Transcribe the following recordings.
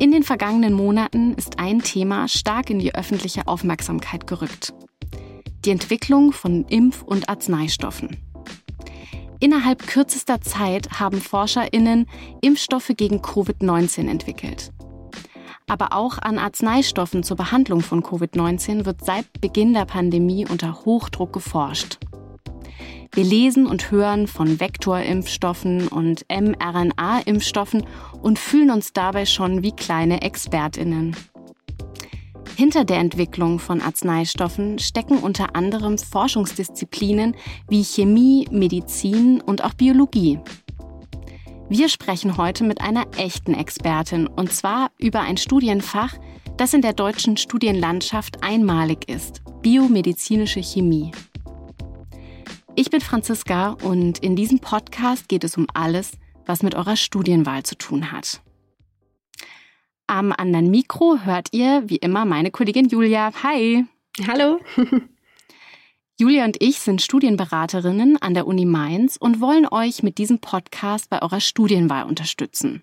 In den vergangenen Monaten ist ein Thema stark in die öffentliche Aufmerksamkeit gerückt. Die Entwicklung von Impf- und Arzneistoffen. Innerhalb kürzester Zeit haben Forscherinnen Impfstoffe gegen Covid-19 entwickelt. Aber auch an Arzneistoffen zur Behandlung von Covid-19 wird seit Beginn der Pandemie unter Hochdruck geforscht. Wir lesen und hören von Vektorimpfstoffen und mRNA-Impfstoffen und fühlen uns dabei schon wie kleine Expertinnen. Hinter der Entwicklung von Arzneistoffen stecken unter anderem Forschungsdisziplinen wie Chemie, Medizin und auch Biologie. Wir sprechen heute mit einer echten Expertin und zwar über ein Studienfach, das in der deutschen Studienlandschaft einmalig ist, biomedizinische Chemie. Ich bin Franziska und in diesem Podcast geht es um alles, was mit eurer Studienwahl zu tun hat. Am anderen Mikro hört ihr wie immer meine Kollegin Julia. Hi. Hallo. Julia und ich sind Studienberaterinnen an der Uni Mainz und wollen euch mit diesem Podcast bei eurer Studienwahl unterstützen.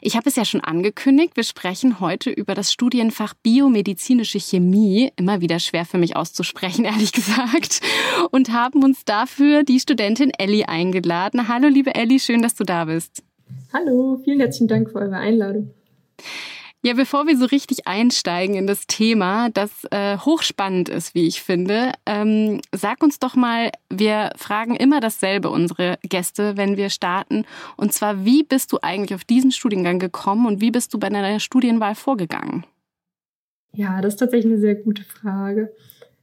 Ich habe es ja schon angekündigt, wir sprechen heute über das Studienfach Biomedizinische Chemie, immer wieder schwer für mich auszusprechen, ehrlich gesagt, und haben uns dafür die Studentin Elli eingeladen. Hallo liebe Elli, schön, dass du da bist. Hallo, vielen herzlichen Dank für eure Einladung. Ja, bevor wir so richtig einsteigen in das Thema, das äh, hochspannend ist, wie ich finde, ähm, sag uns doch mal, wir fragen immer dasselbe unsere Gäste, wenn wir starten. Und zwar, wie bist du eigentlich auf diesen Studiengang gekommen und wie bist du bei deiner Studienwahl vorgegangen? Ja, das ist tatsächlich eine sehr gute Frage.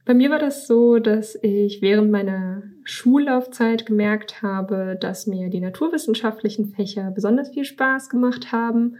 Bei mir war das so, dass ich während meiner Schullaufzeit gemerkt habe, dass mir die naturwissenschaftlichen Fächer besonders viel Spaß gemacht haben.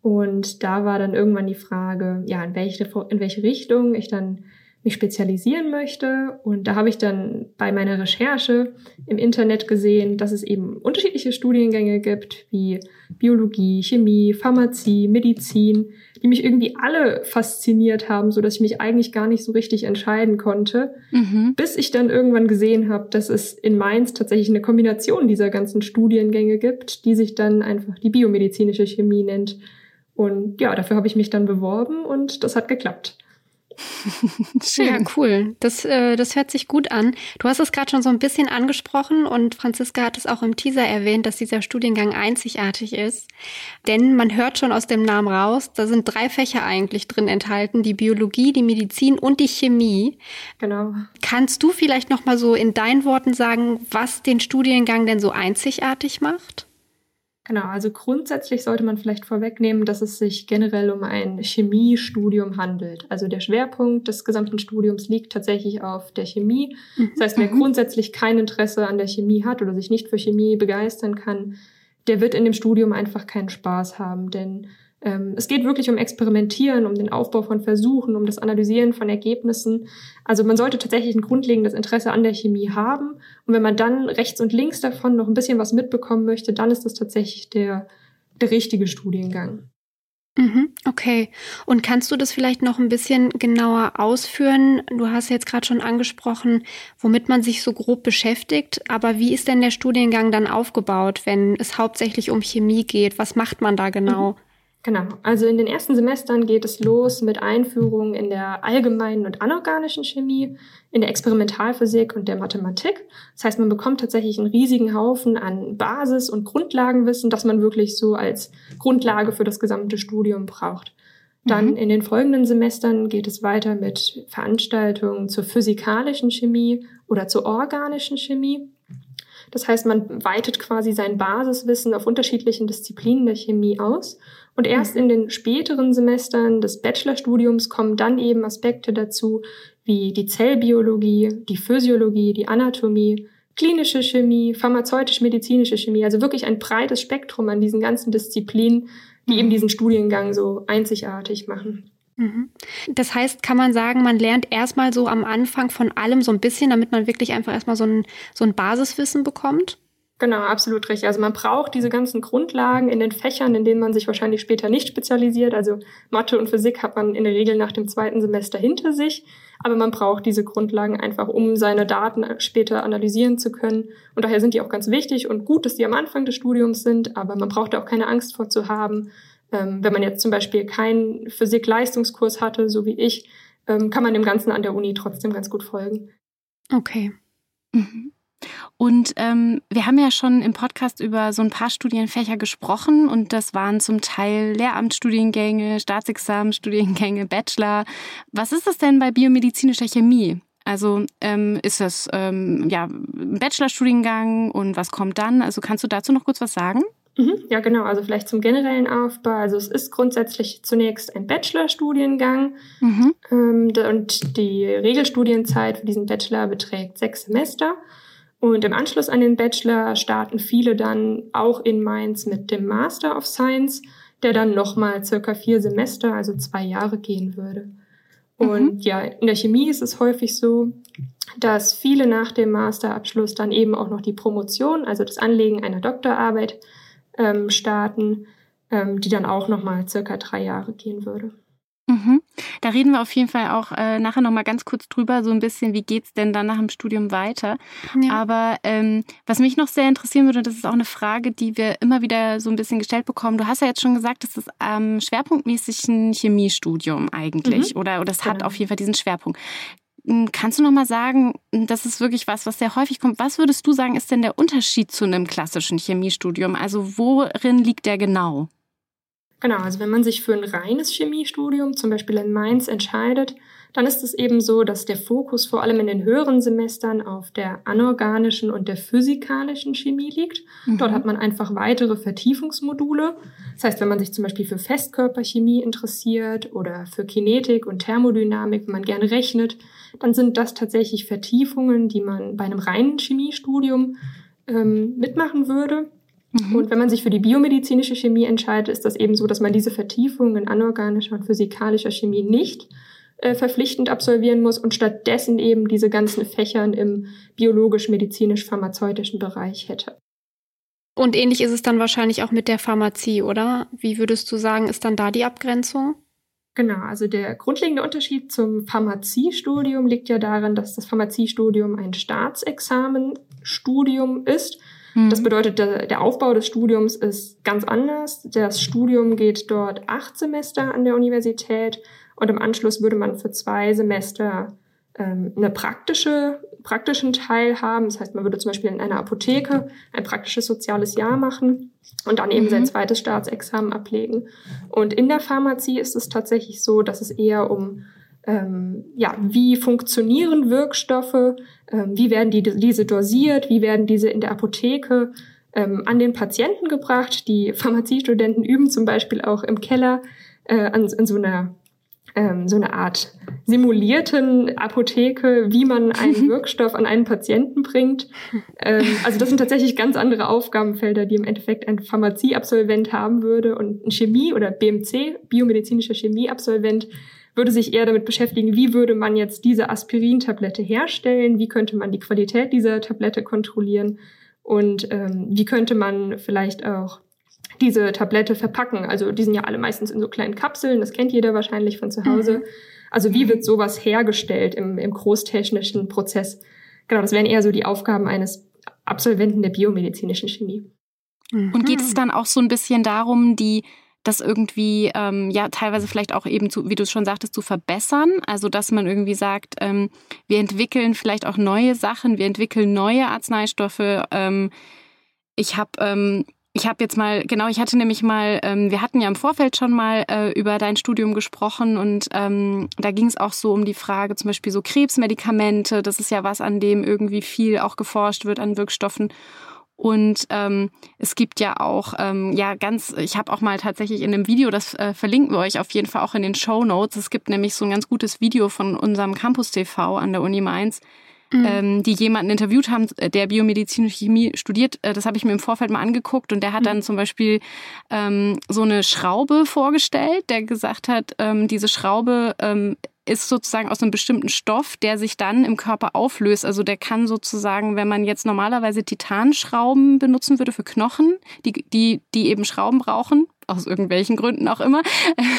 Und da war dann irgendwann die Frage, ja, in welche, in welche Richtung ich dann mich spezialisieren möchte. Und da habe ich dann bei meiner Recherche im Internet gesehen, dass es eben unterschiedliche Studiengänge gibt, wie Biologie, Chemie, Pharmazie, Medizin, die mich irgendwie alle fasziniert haben, so dass ich mich eigentlich gar nicht so richtig entscheiden konnte, mhm. bis ich dann irgendwann gesehen habe, dass es in Mainz tatsächlich eine Kombination dieser ganzen Studiengänge gibt, die sich dann einfach die biomedizinische Chemie nennt. Und ja, dafür habe ich mich dann beworben und das hat geklappt. Schön. Ja, cool. Das, äh, das hört sich gut an. Du hast es gerade schon so ein bisschen angesprochen und Franziska hat es auch im Teaser erwähnt, dass dieser Studiengang einzigartig ist. Denn man hört schon aus dem Namen raus, da sind drei Fächer eigentlich drin enthalten, die Biologie, die Medizin und die Chemie. Genau. Kannst du vielleicht noch mal so in deinen Worten sagen, was den Studiengang denn so einzigartig macht? Genau, also grundsätzlich sollte man vielleicht vorwegnehmen, dass es sich generell um ein Chemiestudium handelt. Also der Schwerpunkt des gesamten Studiums liegt tatsächlich auf der Chemie. Das heißt, wer mhm. grundsätzlich kein Interesse an der Chemie hat oder sich nicht für Chemie begeistern kann, der wird in dem Studium einfach keinen Spaß haben, denn es geht wirklich um Experimentieren, um den Aufbau von Versuchen, um das Analysieren von Ergebnissen. Also man sollte tatsächlich ein grundlegendes Interesse an der Chemie haben. Und wenn man dann rechts und links davon noch ein bisschen was mitbekommen möchte, dann ist das tatsächlich der, der richtige Studiengang. Mhm, okay. Und kannst du das vielleicht noch ein bisschen genauer ausführen? Du hast jetzt gerade schon angesprochen, womit man sich so grob beschäftigt. Aber wie ist denn der Studiengang dann aufgebaut, wenn es hauptsächlich um Chemie geht? Was macht man da genau? Genau. Also in den ersten Semestern geht es los mit Einführungen in der allgemeinen und anorganischen Chemie, in der Experimentalphysik und der Mathematik. Das heißt, man bekommt tatsächlich einen riesigen Haufen an Basis- und Grundlagenwissen, das man wirklich so als Grundlage für das gesamte Studium braucht. Dann mhm. in den folgenden Semestern geht es weiter mit Veranstaltungen zur physikalischen Chemie oder zur organischen Chemie. Das heißt, man weitet quasi sein Basiswissen auf unterschiedlichen Disziplinen der Chemie aus. Und erst in den späteren Semestern des Bachelorstudiums kommen dann eben Aspekte dazu, wie die Zellbiologie, die Physiologie, die Anatomie, klinische Chemie, pharmazeutisch-medizinische Chemie, also wirklich ein breites Spektrum an diesen ganzen Disziplinen, die eben diesen Studiengang so einzigartig machen. Mhm. Das heißt, kann man sagen, man lernt erstmal so am Anfang von allem so ein bisschen, damit man wirklich einfach erstmal so ein, so ein Basiswissen bekommt? Genau, absolut richtig. Also man braucht diese ganzen Grundlagen in den Fächern, in denen man sich wahrscheinlich später nicht spezialisiert. Also Mathe und Physik hat man in der Regel nach dem zweiten Semester hinter sich. Aber man braucht diese Grundlagen einfach, um seine Daten später analysieren zu können. Und daher sind die auch ganz wichtig und gut, dass die am Anfang des Studiums sind. Aber man braucht da auch keine Angst vor zu haben. Ähm, wenn man jetzt zum Beispiel keinen Physik-Leistungskurs hatte, so wie ich, ähm, kann man dem Ganzen an der Uni trotzdem ganz gut folgen. Okay. Mhm. Und ähm, wir haben ja schon im Podcast über so ein paar Studienfächer gesprochen und das waren zum Teil Lehramtsstudiengänge, Staatsexamenstudiengänge, Bachelor. Was ist das denn bei biomedizinischer Chemie? Also ähm, ist das ähm, ja ein Bachelorstudiengang und was kommt dann? Also kannst du dazu noch kurz was sagen? Mhm, ja, genau. Also vielleicht zum generellen Aufbau. Also es ist grundsätzlich zunächst ein Bachelorstudiengang mhm. ähm, und die Regelstudienzeit für diesen Bachelor beträgt sechs Semester. Und im Anschluss an den Bachelor starten viele dann auch in Mainz mit dem Master of Science, der dann nochmal circa vier Semester, also zwei Jahre gehen würde. Und mhm. ja, in der Chemie ist es häufig so, dass viele nach dem Masterabschluss dann eben auch noch die Promotion, also das Anlegen einer Doktorarbeit, ähm, starten, ähm, die dann auch nochmal circa drei Jahre gehen würde. Mhm. Da reden wir auf jeden Fall auch äh, nachher nochmal ganz kurz drüber, so ein bisschen, wie geht's denn dann nach dem Studium weiter. Ja. Aber ähm, was mich noch sehr interessieren würde, das ist auch eine Frage, die wir immer wieder so ein bisschen gestellt bekommen. Du hast ja jetzt schon gesagt, das ist ähm, schwerpunktmäßig ein Chemiestudium eigentlich. Mhm. Oder, oder es genau. hat auf jeden Fall diesen Schwerpunkt. Kannst du noch mal sagen, das ist wirklich was, was sehr häufig kommt. Was würdest du sagen, ist denn der Unterschied zu einem klassischen Chemiestudium? Also worin liegt der genau? Genau, also wenn man sich für ein reines Chemiestudium, zum Beispiel in Mainz, entscheidet, dann ist es eben so, dass der Fokus vor allem in den höheren Semestern auf der anorganischen und der physikalischen Chemie liegt. Mhm. Dort hat man einfach weitere Vertiefungsmodule. Das heißt, wenn man sich zum Beispiel für Festkörperchemie interessiert oder für Kinetik und Thermodynamik, wenn man gerne rechnet, dann sind das tatsächlich Vertiefungen, die man bei einem reinen Chemiestudium ähm, mitmachen würde. Mhm. Und wenn man sich für die biomedizinische Chemie entscheidet, ist das eben so, dass man diese Vertiefungen in anorganischer und physikalischer Chemie nicht äh, verpflichtend absolvieren muss und stattdessen eben diese ganzen Fächern im biologisch-medizinisch-pharmazeutischen Bereich hätte. Und ähnlich ist es dann wahrscheinlich auch mit der Pharmazie, oder? Wie würdest du sagen, ist dann da die Abgrenzung? Genau, also der grundlegende Unterschied zum Pharmaziestudium liegt ja darin, dass das Pharmaziestudium ein Staatsexamenstudium ist das mhm. bedeutet, der, der Aufbau des Studiums ist ganz anders. Das Studium geht dort acht Semester an der Universität und im Anschluss würde man für zwei Semester ähm, eine praktische, praktischen Teil haben. Das heißt, man würde zum Beispiel in einer Apotheke ein praktisches soziales Jahr machen und dann eben mhm. sein zweites Staatsexamen ablegen. Und in der Pharmazie ist es tatsächlich so, dass es eher um ähm, ja, wie funktionieren Wirkstoffe, ähm, wie werden die, diese dosiert, wie werden diese in der Apotheke ähm, an den Patienten gebracht. Die Pharmaziestudenten üben zum Beispiel auch im Keller äh, an, an so einer ähm, so eine Art simulierten Apotheke, wie man einen Wirkstoff an einen Patienten bringt. Ähm, also das sind tatsächlich ganz andere Aufgabenfelder, die im Endeffekt ein Pharmazieabsolvent haben würde. Und ein Chemie- oder BMC, biomedizinischer Chemieabsolvent, würde sich eher damit beschäftigen, wie würde man jetzt diese Aspirin-Tablette herstellen, wie könnte man die Qualität dieser Tablette kontrollieren? Und ähm, wie könnte man vielleicht auch diese Tablette verpacken. Also die sind ja alle meistens in so kleinen Kapseln, das kennt jeder wahrscheinlich von zu Hause. Mhm. Also wie wird sowas hergestellt im, im großtechnischen Prozess? Genau, das wären eher so die Aufgaben eines Absolventen der biomedizinischen Chemie. Und geht es dann auch so ein bisschen darum, die das irgendwie ähm, ja teilweise vielleicht auch eben zu, wie du es schon sagtest, zu verbessern. Also dass man irgendwie sagt, ähm, wir entwickeln vielleicht auch neue Sachen, wir entwickeln neue Arzneistoffe. Ähm, ich habe ähm, ich habe jetzt mal, genau, ich hatte nämlich mal, ähm, wir hatten ja im Vorfeld schon mal äh, über dein Studium gesprochen und ähm, da ging es auch so um die Frage, zum Beispiel so Krebsmedikamente, das ist ja was, an dem irgendwie viel auch geforscht wird an Wirkstoffen. Und ähm, es gibt ja auch, ähm, ja, ganz, ich habe auch mal tatsächlich in einem Video, das äh, verlinken wir euch auf jeden Fall auch in den Show Notes. Es gibt nämlich so ein ganz gutes Video von unserem Campus TV an der Uni Mainz, mhm. ähm, die jemanden interviewt haben, äh, der biomedizinische Chemie studiert. Äh, das habe ich mir im Vorfeld mal angeguckt und der hat mhm. dann zum Beispiel ähm, so eine Schraube vorgestellt, der gesagt hat, ähm, diese Schraube ähm, ist sozusagen aus einem bestimmten Stoff, der sich dann im Körper auflöst. Also der kann sozusagen, wenn man jetzt normalerweise Titanschrauben benutzen würde für Knochen, die, die, die eben Schrauben brauchen, aus irgendwelchen Gründen auch immer.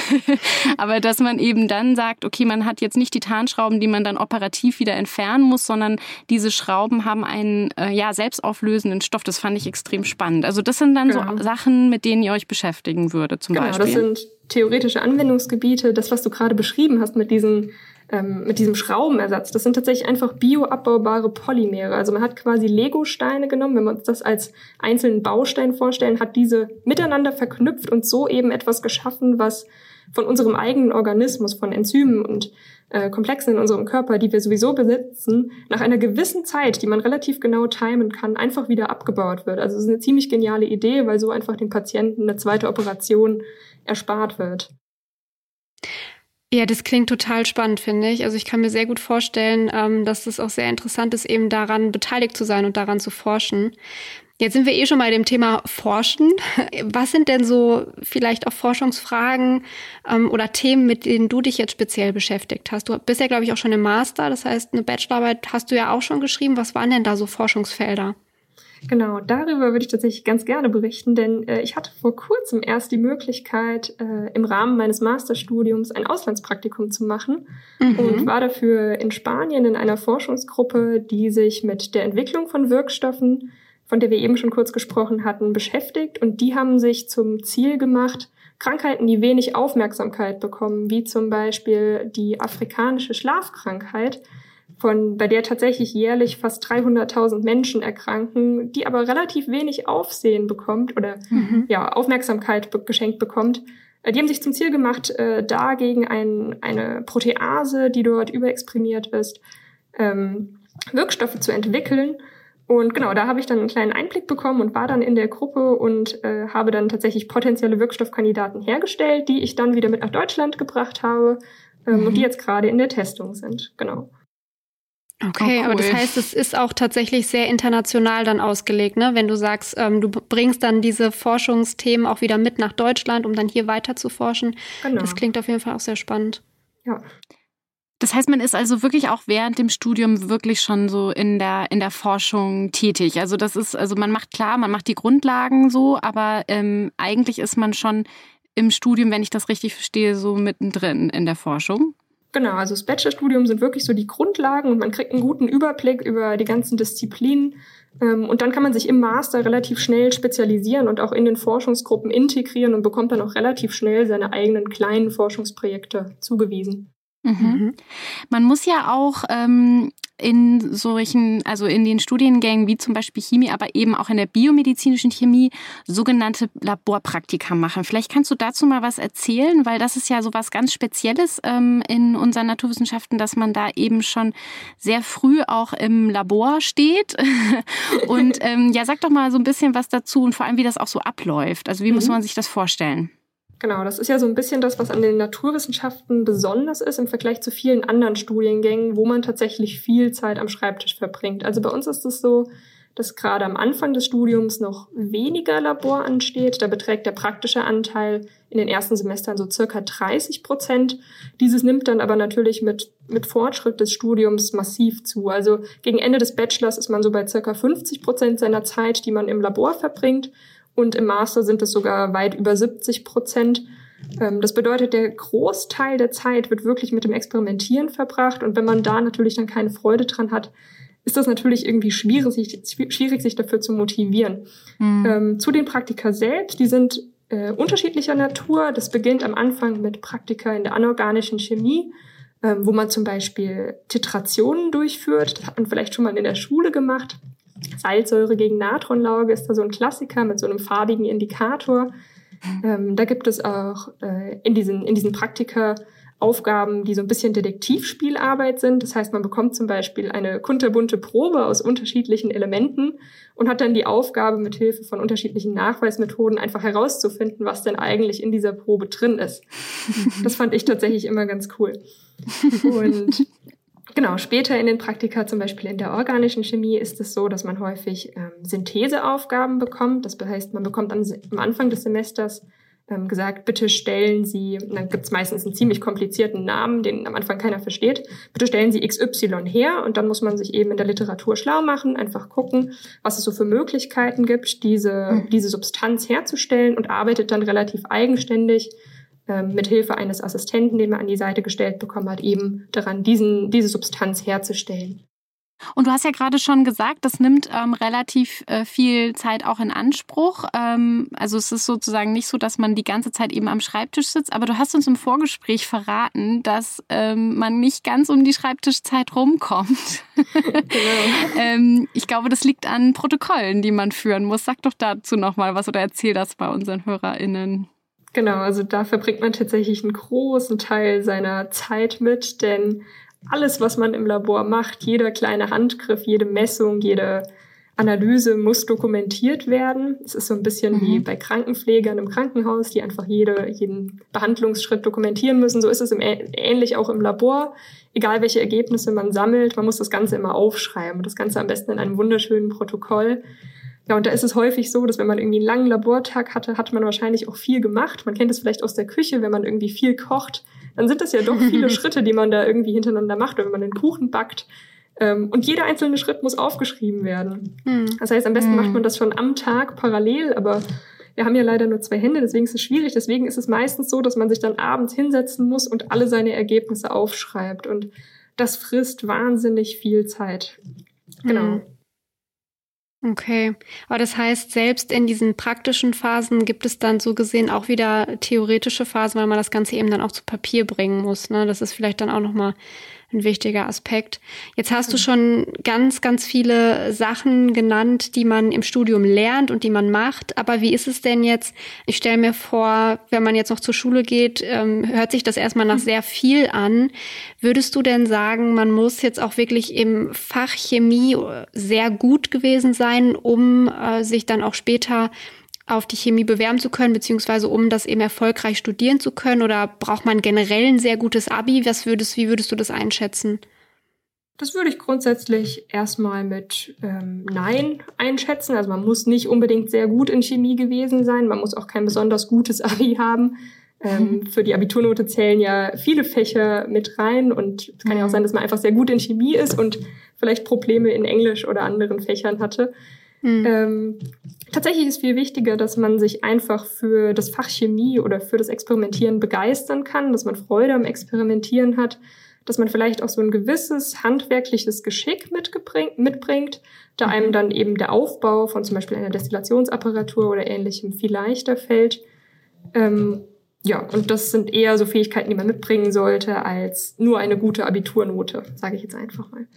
Aber dass man eben dann sagt, okay, man hat jetzt nicht die Tarnschrauben, die man dann operativ wieder entfernen muss, sondern diese Schrauben haben einen äh, ja selbstauflösenden Stoff. Das fand ich extrem spannend. Also das sind dann genau. so Sachen, mit denen ihr euch beschäftigen würdet zum genau, Beispiel. Das sind theoretische Anwendungsgebiete. Das, was du gerade beschrieben hast mit diesen ähm, mit diesem Schraubenersatz. Das sind tatsächlich einfach bioabbaubare Polymere. Also man hat quasi Lego-Steine genommen, wenn wir uns das als einzelnen Baustein vorstellen, hat diese miteinander verknüpft und so eben etwas geschaffen, was von unserem eigenen Organismus, von Enzymen und äh, Komplexen in unserem Körper, die wir sowieso besitzen, nach einer gewissen Zeit, die man relativ genau timen kann, einfach wieder abgebaut wird. Also es ist eine ziemlich geniale Idee, weil so einfach den Patienten eine zweite Operation erspart wird. Ja, das klingt total spannend, finde ich. Also ich kann mir sehr gut vorstellen, ähm, dass es auch sehr interessant ist, eben daran beteiligt zu sein und daran zu forschen. Jetzt sind wir eh schon bei dem Thema Forschen. Was sind denn so vielleicht auch Forschungsfragen ähm, oder Themen, mit denen du dich jetzt speziell beschäftigt hast? Du bist ja, glaube ich, auch schon im Master, das heißt, eine Bachelorarbeit hast du ja auch schon geschrieben. Was waren denn da so Forschungsfelder? Genau, darüber würde ich tatsächlich ganz gerne berichten, denn äh, ich hatte vor kurzem erst die Möglichkeit, äh, im Rahmen meines Masterstudiums ein Auslandspraktikum zu machen mhm. und war dafür in Spanien in einer Forschungsgruppe, die sich mit der Entwicklung von Wirkstoffen, von der wir eben schon kurz gesprochen hatten, beschäftigt. Und die haben sich zum Ziel gemacht, Krankheiten, die wenig Aufmerksamkeit bekommen, wie zum Beispiel die afrikanische Schlafkrankheit, von, bei der tatsächlich jährlich fast 300.000 Menschen erkranken, die aber relativ wenig Aufsehen bekommt oder mhm. ja, Aufmerksamkeit be geschenkt bekommt. Äh, die haben sich zum Ziel gemacht, äh, dagegen ein, eine Protease, die dort überexprimiert ist, ähm, Wirkstoffe zu entwickeln. Und genau, da habe ich dann einen kleinen Einblick bekommen und war dann in der Gruppe und äh, habe dann tatsächlich potenzielle Wirkstoffkandidaten hergestellt, die ich dann wieder mit nach Deutschland gebracht habe ähm, mhm. und die jetzt gerade in der Testung sind. Genau. Okay, oh, cool. aber das heißt, es ist auch tatsächlich sehr international dann ausgelegt, ne? Wenn du sagst, ähm, du bringst dann diese Forschungsthemen auch wieder mit nach Deutschland, um dann hier weiter zu forschen. Genau. Das klingt auf jeden Fall auch sehr spannend. Ja. Das heißt, man ist also wirklich auch während dem Studium wirklich schon so in der in der Forschung tätig. Also das ist, also man macht klar, man macht die Grundlagen so, aber ähm, eigentlich ist man schon im Studium, wenn ich das richtig verstehe, so mittendrin in der Forschung. Genau, also das Bachelorstudium sind wirklich so die Grundlagen und man kriegt einen guten Überblick über die ganzen Disziplinen. Ähm, und dann kann man sich im Master relativ schnell spezialisieren und auch in den Forschungsgruppen integrieren und bekommt dann auch relativ schnell seine eigenen kleinen Forschungsprojekte zugewiesen. Mhm. mhm. Man muss ja auch ähm, in solchen, also in den Studiengängen wie zum Beispiel Chemie, aber eben auch in der biomedizinischen Chemie sogenannte Laborpraktika machen. Vielleicht kannst du dazu mal was erzählen, weil das ist ja so was ganz Spezielles ähm, in unseren Naturwissenschaften, dass man da eben schon sehr früh auch im Labor steht. und ähm, ja, sag doch mal so ein bisschen was dazu und vor allem, wie das auch so abläuft. Also wie mhm. muss man sich das vorstellen? Genau, das ist ja so ein bisschen das, was an den Naturwissenschaften besonders ist im Vergleich zu vielen anderen Studiengängen, wo man tatsächlich viel Zeit am Schreibtisch verbringt. Also bei uns ist es so, dass gerade am Anfang des Studiums noch weniger Labor ansteht. Da beträgt der praktische Anteil in den ersten Semestern so circa 30 Prozent. Dieses nimmt dann aber natürlich mit, mit Fortschritt des Studiums massiv zu. Also gegen Ende des Bachelors ist man so bei circa 50 Prozent seiner Zeit, die man im Labor verbringt. Und im Master sind es sogar weit über 70 Prozent. Ähm, das bedeutet, der Großteil der Zeit wird wirklich mit dem Experimentieren verbracht. Und wenn man da natürlich dann keine Freude dran hat, ist das natürlich irgendwie schwierig, sich, schwierig, sich dafür zu motivieren. Mhm. Ähm, zu den Praktika selbst, die sind äh, unterschiedlicher Natur. Das beginnt am Anfang mit Praktika in der anorganischen Chemie, ähm, wo man zum Beispiel Titrationen durchführt. Das hat man vielleicht schon mal in der Schule gemacht. Salzsäure gegen Natronlauge ist da so ein Klassiker mit so einem farbigen Indikator. Ähm, da gibt es auch äh, in diesen, in diesen Praktika Aufgaben, die so ein bisschen Detektivspielarbeit sind. Das heißt, man bekommt zum Beispiel eine kunterbunte Probe aus unterschiedlichen Elementen und hat dann die Aufgabe, mit Hilfe von unterschiedlichen Nachweismethoden einfach herauszufinden, was denn eigentlich in dieser Probe drin ist. Das fand ich tatsächlich immer ganz cool. Und Genau, später in den Praktika, zum Beispiel in der organischen Chemie, ist es so, dass man häufig ähm, Syntheseaufgaben bekommt. Das heißt, man bekommt am, am Anfang des Semesters ähm, gesagt, bitte stellen Sie, dann gibt es meistens einen ziemlich komplizierten Namen, den am Anfang keiner versteht, bitte stellen Sie XY her und dann muss man sich eben in der Literatur schlau machen, einfach gucken, was es so für Möglichkeiten gibt, diese, mhm. diese Substanz herzustellen und arbeitet dann relativ eigenständig mit Hilfe eines Assistenten, den man an die Seite gestellt bekommen hat, eben daran, diesen, diese Substanz herzustellen. Und du hast ja gerade schon gesagt, das nimmt ähm, relativ äh, viel Zeit auch in Anspruch. Ähm, also es ist sozusagen nicht so, dass man die ganze Zeit eben am Schreibtisch sitzt, aber du hast uns im Vorgespräch verraten, dass ähm, man nicht ganz um die Schreibtischzeit rumkommt. genau. ähm, ich glaube, das liegt an Protokollen, die man führen muss. Sag doch dazu nochmal was oder erzähl das bei unseren HörerInnen. Genau, also da verbringt man tatsächlich einen großen Teil seiner Zeit mit, denn alles, was man im Labor macht, jeder kleine Handgriff, jede Messung, jede Analyse muss dokumentiert werden. Es ist so ein bisschen mhm. wie bei Krankenpflegern im Krankenhaus, die einfach jede, jeden Behandlungsschritt dokumentieren müssen. So ist es im, ähnlich auch im Labor. Egal welche Ergebnisse man sammelt, man muss das Ganze immer aufschreiben. Das Ganze am besten in einem wunderschönen Protokoll. Ja, und da ist es häufig so, dass wenn man irgendwie einen langen Labortag hatte, hat man wahrscheinlich auch viel gemacht. Man kennt es vielleicht aus der Küche, wenn man irgendwie viel kocht, dann sind das ja doch viele Schritte, die man da irgendwie hintereinander macht, wenn man einen Kuchen backt. Ähm, und jeder einzelne Schritt muss aufgeschrieben werden. Mhm. Das heißt, am besten macht man das schon am Tag parallel, aber wir haben ja leider nur zwei Hände, deswegen ist es schwierig. Deswegen ist es meistens so, dass man sich dann abends hinsetzen muss und alle seine Ergebnisse aufschreibt. Und das frisst wahnsinnig viel Zeit. Genau. Okay, aber das heißt, selbst in diesen praktischen Phasen gibt es dann so gesehen auch wieder theoretische Phasen, weil man das Ganze eben dann auch zu Papier bringen muss. Ne? Das ist vielleicht dann auch nochmal ein wichtiger Aspekt. Jetzt hast du schon ganz, ganz viele Sachen genannt, die man im Studium lernt und die man macht. Aber wie ist es denn jetzt? Ich stelle mir vor, wenn man jetzt noch zur Schule geht, ähm, hört sich das erstmal nach sehr viel an. Würdest du denn sagen, man muss jetzt auch wirklich im Fach Chemie sehr gut gewesen sein, um äh, sich dann auch später auf die Chemie bewerben zu können, beziehungsweise um das eben erfolgreich studieren zu können? Oder braucht man generell ein sehr gutes Abi? Was würdest, wie würdest du das einschätzen? Das würde ich grundsätzlich erstmal mit ähm, Nein einschätzen. Also man muss nicht unbedingt sehr gut in Chemie gewesen sein. Man muss auch kein besonders gutes Abi haben. Ähm, für die Abiturnote zählen ja viele Fächer mit rein und es kann ja auch sein, dass man einfach sehr gut in Chemie ist und vielleicht Probleme in Englisch oder anderen Fächern hatte. Mhm. Ähm, tatsächlich ist viel wichtiger, dass man sich einfach für das Fach Chemie oder für das Experimentieren begeistern kann, dass man Freude am Experimentieren hat, dass man vielleicht auch so ein gewisses handwerkliches Geschick mitbringt, da einem dann eben der Aufbau von zum Beispiel einer Destillationsapparatur oder ähnlichem viel leichter fällt. Ähm, ja, und das sind eher so Fähigkeiten, die man mitbringen sollte, als nur eine gute Abiturnote, sage ich jetzt einfach mal.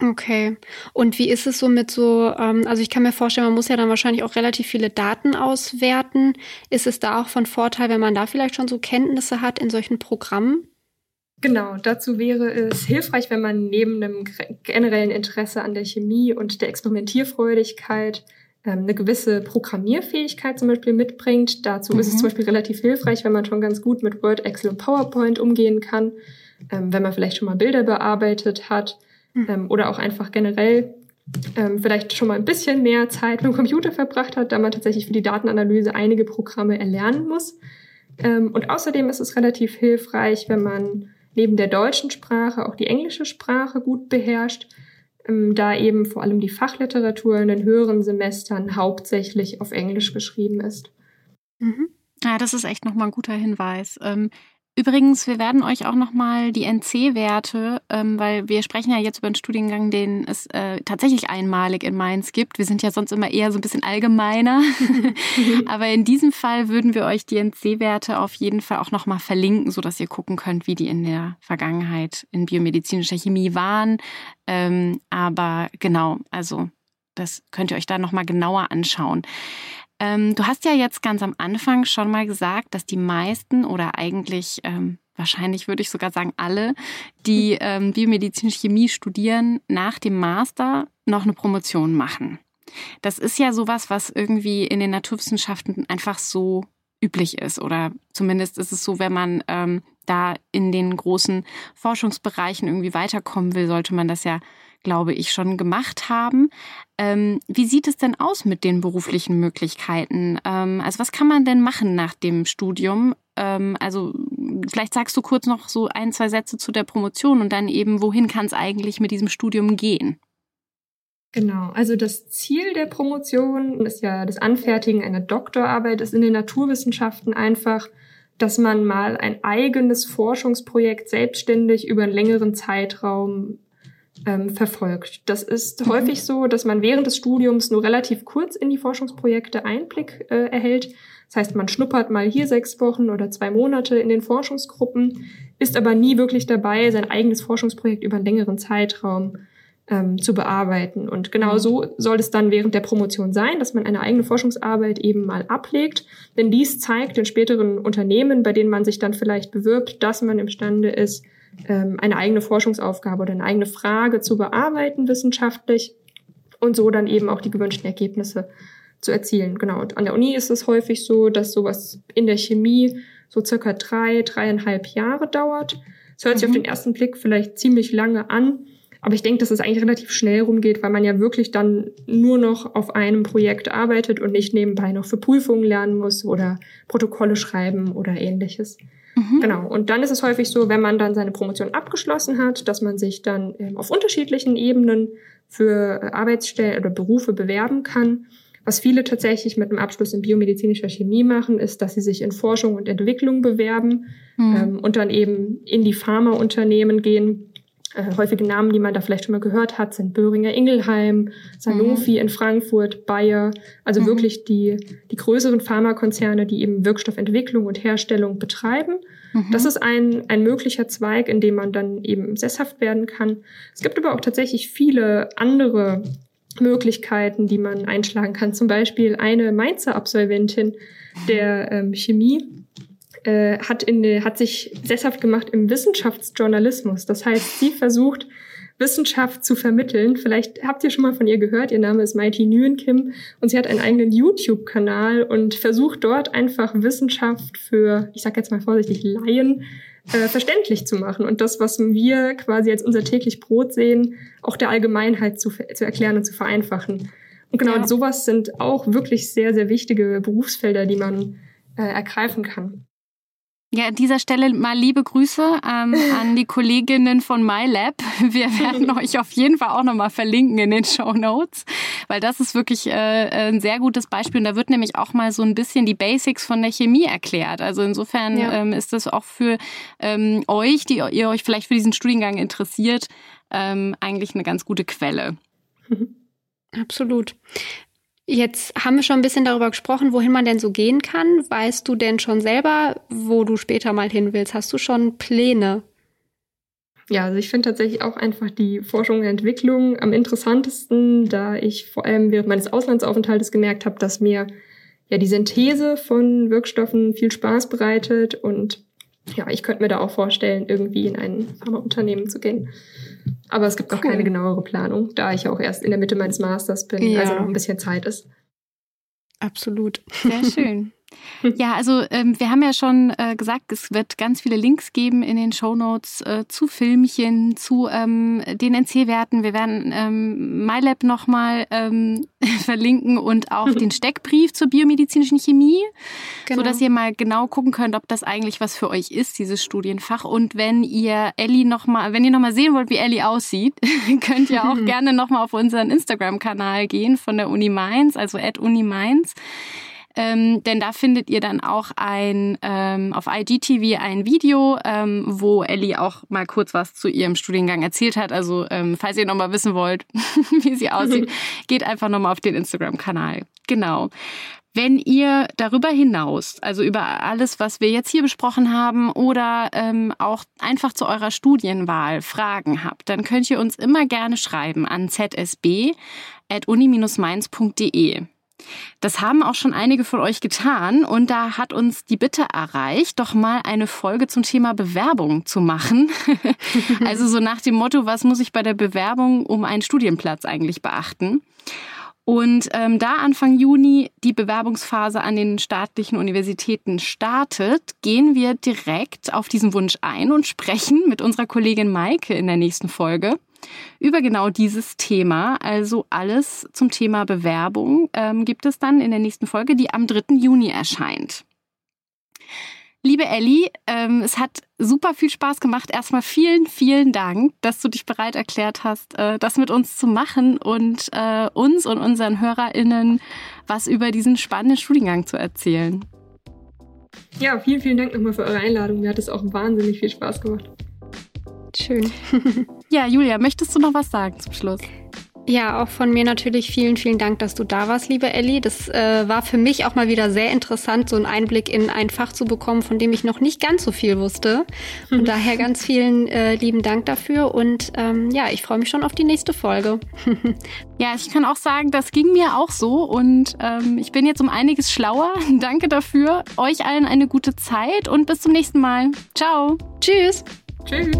Okay. Und wie ist es so mit so, ähm, also ich kann mir vorstellen, man muss ja dann wahrscheinlich auch relativ viele Daten auswerten. Ist es da auch von Vorteil, wenn man da vielleicht schon so Kenntnisse hat in solchen Programmen? Genau, dazu wäre es hilfreich, wenn man neben einem generellen Interesse an der Chemie und der Experimentierfreudigkeit ähm, eine gewisse Programmierfähigkeit zum Beispiel mitbringt. Dazu mhm. ist es mhm. zum Beispiel relativ hilfreich, wenn man schon ganz gut mit Word, Excel und PowerPoint umgehen kann, ähm, wenn man vielleicht schon mal Bilder bearbeitet hat. Ähm, oder auch einfach generell ähm, vielleicht schon mal ein bisschen mehr Zeit mit dem Computer verbracht hat, da man tatsächlich für die Datenanalyse einige Programme erlernen muss. Ähm, und außerdem ist es relativ hilfreich, wenn man neben der deutschen Sprache auch die englische Sprache gut beherrscht, ähm, da eben vor allem die Fachliteratur in den höheren Semestern hauptsächlich auf Englisch geschrieben ist. Mhm. Ja, das ist echt nochmal ein guter Hinweis. Ähm, Übrigens, wir werden euch auch nochmal die NC-Werte, ähm, weil wir sprechen ja jetzt über einen Studiengang, den es äh, tatsächlich einmalig in Mainz gibt. Wir sind ja sonst immer eher so ein bisschen allgemeiner. Aber in diesem Fall würden wir euch die NC-Werte auf jeden Fall auch nochmal verlinken, sodass ihr gucken könnt, wie die in der Vergangenheit in biomedizinischer Chemie waren. Ähm, aber genau, also das könnt ihr euch da nochmal genauer anschauen. Ähm, du hast ja jetzt ganz am Anfang schon mal gesagt, dass die meisten oder eigentlich ähm, wahrscheinlich würde ich sogar sagen alle, die ähm, biomedizinische Chemie studieren, nach dem Master noch eine Promotion machen. Das ist ja sowas, was irgendwie in den Naturwissenschaften einfach so üblich ist. Oder zumindest ist es so, wenn man ähm, da in den großen Forschungsbereichen irgendwie weiterkommen will, sollte man das ja glaube ich, schon gemacht haben. Ähm, wie sieht es denn aus mit den beruflichen Möglichkeiten? Ähm, also was kann man denn machen nach dem Studium? Ähm, also vielleicht sagst du kurz noch so ein, zwei Sätze zu der Promotion und dann eben, wohin kann es eigentlich mit diesem Studium gehen? Genau, also das Ziel der Promotion ist ja das Anfertigen einer Doktorarbeit, ist in den Naturwissenschaften einfach, dass man mal ein eigenes Forschungsprojekt selbstständig über einen längeren Zeitraum ähm, verfolgt. Das ist mhm. häufig so, dass man während des Studiums nur relativ kurz in die Forschungsprojekte Einblick äh, erhält. Das heißt, man schnuppert mal hier sechs Wochen oder zwei Monate in den Forschungsgruppen, ist aber nie wirklich dabei, sein eigenes Forschungsprojekt über einen längeren Zeitraum ähm, zu bearbeiten. Und genau mhm. so soll es dann während der Promotion sein, dass man eine eigene Forschungsarbeit eben mal ablegt. Denn dies zeigt den späteren Unternehmen, bei denen man sich dann vielleicht bewirbt, dass man imstande ist, ähm, eine eigene Forschungsaufgabe oder eine eigene Frage zu bearbeiten wissenschaftlich und so dann eben auch die gewünschten Ergebnisse zu erzielen. Genau. Und an der Uni ist es häufig so, dass sowas in der Chemie so circa drei, dreieinhalb Jahre dauert. Es hört sich auf mhm. den ersten Blick vielleicht ziemlich lange an, aber ich denke, dass es eigentlich relativ schnell rumgeht, weil man ja wirklich dann nur noch auf einem Projekt arbeitet und nicht nebenbei noch für Prüfungen lernen muss oder Protokolle schreiben oder ähnliches. Mhm. Genau. Und dann ist es häufig so, wenn man dann seine Promotion abgeschlossen hat, dass man sich dann ähm, auf unterschiedlichen Ebenen für äh, Arbeitsstellen oder Berufe bewerben kann. Was viele tatsächlich mit einem Abschluss in biomedizinischer Chemie machen, ist, dass sie sich in Forschung und Entwicklung bewerben mhm. ähm, und dann eben in die Pharmaunternehmen gehen, äh, häufige Namen, die man da vielleicht schon mal gehört hat, sind Böhringer Ingelheim, Sanofi mhm. in Frankfurt, Bayer, also mhm. wirklich die, die größeren Pharmakonzerne, die eben Wirkstoffentwicklung und Herstellung betreiben. Mhm. Das ist ein, ein möglicher Zweig, in dem man dann eben sesshaft werden kann. Es gibt aber auch tatsächlich viele andere Möglichkeiten, die man einschlagen kann. Zum Beispiel eine Mainzer Absolventin der ähm, Chemie äh, hat, in, hat sich sesshaft gemacht im Wissenschaftsjournalismus. Das heißt, sie versucht, Wissenschaft zu vermitteln. Vielleicht habt ihr schon mal von ihr gehört. Ihr Name ist Mighty Nguyen Kim und sie hat einen eigenen YouTube-Kanal und versucht dort einfach Wissenschaft für, ich sag jetzt mal vorsichtig, Laien äh, verständlich zu machen und das, was wir quasi als unser täglich Brot sehen, auch der Allgemeinheit zu, zu erklären und zu vereinfachen. Und genau ja. sowas sind auch wirklich sehr, sehr wichtige Berufsfelder, die man äh, ergreifen kann. Ja, an dieser Stelle mal liebe Grüße ähm, an die Kolleginnen von MyLab. Wir werden euch auf jeden Fall auch nochmal verlinken in den Show Notes, weil das ist wirklich äh, ein sehr gutes Beispiel. Und da wird nämlich auch mal so ein bisschen die Basics von der Chemie erklärt. Also insofern ja. ähm, ist das auch für ähm, euch, die ihr euch vielleicht für diesen Studiengang interessiert, ähm, eigentlich eine ganz gute Quelle. Absolut. Jetzt haben wir schon ein bisschen darüber gesprochen, wohin man denn so gehen kann. Weißt du denn schon selber, wo du später mal hin willst? Hast du schon Pläne? Ja, also ich finde tatsächlich auch einfach die Forschung und Entwicklung am interessantesten, da ich vor allem während meines Auslandsaufenthaltes gemerkt habe, dass mir ja die Synthese von Wirkstoffen viel Spaß bereitet und ja, ich könnte mir da auch vorstellen, irgendwie in ein Pharmaunternehmen zu gehen. Aber es gibt noch keine genauere Planung, da ich auch erst in der Mitte meines Masters bin, ja. also noch ein bisschen Zeit ist. Absolut. Sehr schön. Ja, also ähm, wir haben ja schon äh, gesagt, es wird ganz viele Links geben in den Show Notes äh, zu Filmchen, zu ähm, den NC-Werten. Wir werden ähm, MyLab nochmal ähm, verlinken und auch den Steckbrief zur biomedizinischen Chemie, genau. so dass ihr mal genau gucken könnt, ob das eigentlich was für euch ist, dieses Studienfach. Und wenn ihr Ellie noch mal, wenn ihr noch mal sehen wollt, wie Ellie aussieht, könnt ihr auch gerne noch mal auf unseren Instagram-Kanal gehen von der Uni Mainz, also at Uni Mainz. Ähm, denn da findet ihr dann auch ein ähm, auf IGTV ein Video, ähm, wo Ellie auch mal kurz was zu ihrem Studiengang erzählt hat. Also ähm, falls ihr nochmal wissen wollt, wie sie aussieht, geht einfach nochmal auf den Instagram-Kanal. Genau. Wenn ihr darüber hinaus, also über alles, was wir jetzt hier besprochen haben oder ähm, auch einfach zu eurer Studienwahl Fragen habt, dann könnt ihr uns immer gerne schreiben an zsb.uni-mainz.de. Das haben auch schon einige von euch getan und da hat uns die Bitte erreicht, doch mal eine Folge zum Thema Bewerbung zu machen. also so nach dem Motto, was muss ich bei der Bewerbung um einen Studienplatz eigentlich beachten? Und ähm, da Anfang Juni die Bewerbungsphase an den staatlichen Universitäten startet, gehen wir direkt auf diesen Wunsch ein und sprechen mit unserer Kollegin Maike in der nächsten Folge. Über genau dieses Thema. Also alles zum Thema Bewerbung ähm, gibt es dann in der nächsten Folge, die am 3. Juni erscheint. Liebe Elli, ähm, es hat super viel Spaß gemacht. Erstmal vielen, vielen Dank, dass du dich bereit erklärt hast, äh, das mit uns zu machen und äh, uns und unseren HörerInnen was über diesen spannenden Studiengang zu erzählen. Ja, vielen, vielen Dank nochmal für eure Einladung. Mir hat es auch wahnsinnig viel Spaß gemacht. Schön. ja, Julia, möchtest du noch was sagen zum Schluss? Ja, auch von mir natürlich vielen, vielen Dank, dass du da warst, liebe Elli. Das äh, war für mich auch mal wieder sehr interessant, so einen Einblick in ein Fach zu bekommen, von dem ich noch nicht ganz so viel wusste. Und mhm. daher ganz vielen äh, lieben Dank dafür. Und ähm, ja, ich freue mich schon auf die nächste Folge. ja, ich kann auch sagen, das ging mir auch so. Und ähm, ich bin jetzt um einiges schlauer. Danke dafür. Euch allen eine gute Zeit und bis zum nächsten Mal. Ciao. Tschüss. Tschüss.